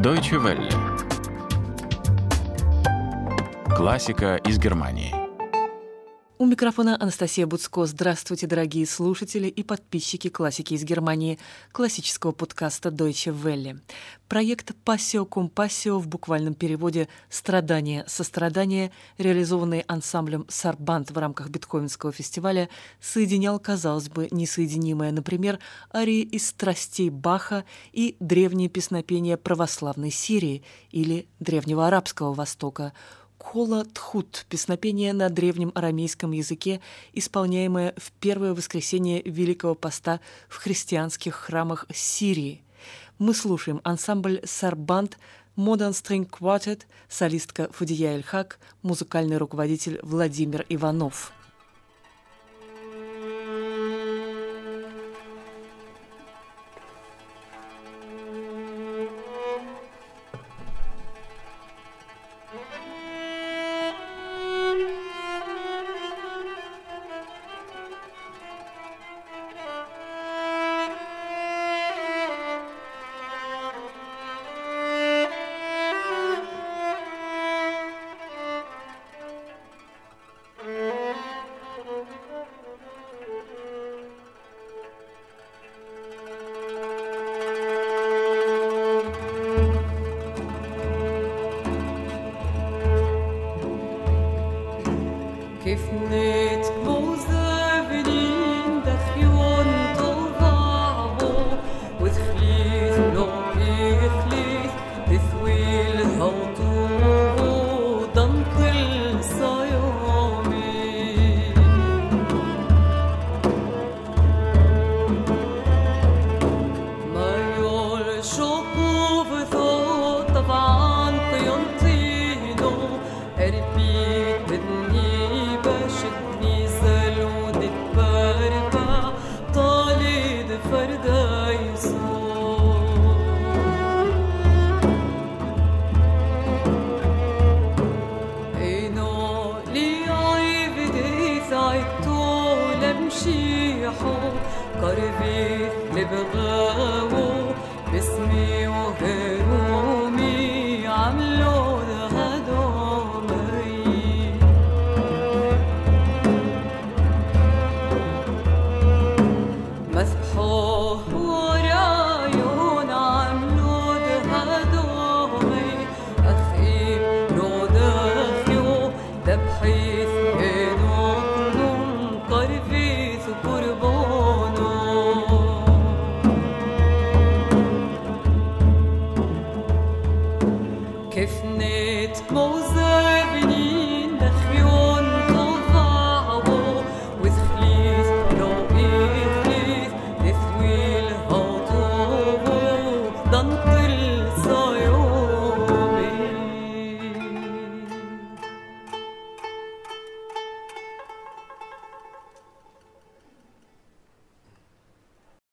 Deutsche Welle. Классика из Германии. У микрофона Анастасия Буцко. Здравствуйте, дорогие слушатели и подписчики классики из Германии, классического подкаста Deutsche Welle. Проект «Пассио Компассио» в буквальном переводе «Страдание, сострадание», реализованный ансамблем «Сарбант» в рамках Бетховенского фестиваля, соединял, казалось бы, несоединимое, например, арии из «Страстей Баха» и древние песнопения православной Сирии или древнего арабского Востока – Кола Тхут – песнопение на древнем арамейском языке, исполняемое в первое воскресенье Великого Поста в христианских храмах Сирии. Мы слушаем ансамбль «Сарбант», Modern String Quartet, солистка Фудия Эльхак, музыкальный руководитель Владимир Иванов – Kefnet Bozevni. عيطوا لمشيحوا قربي اللي بغاوه باسمي وهرومي عملوا لها دومي مسحوا If kifnet mozes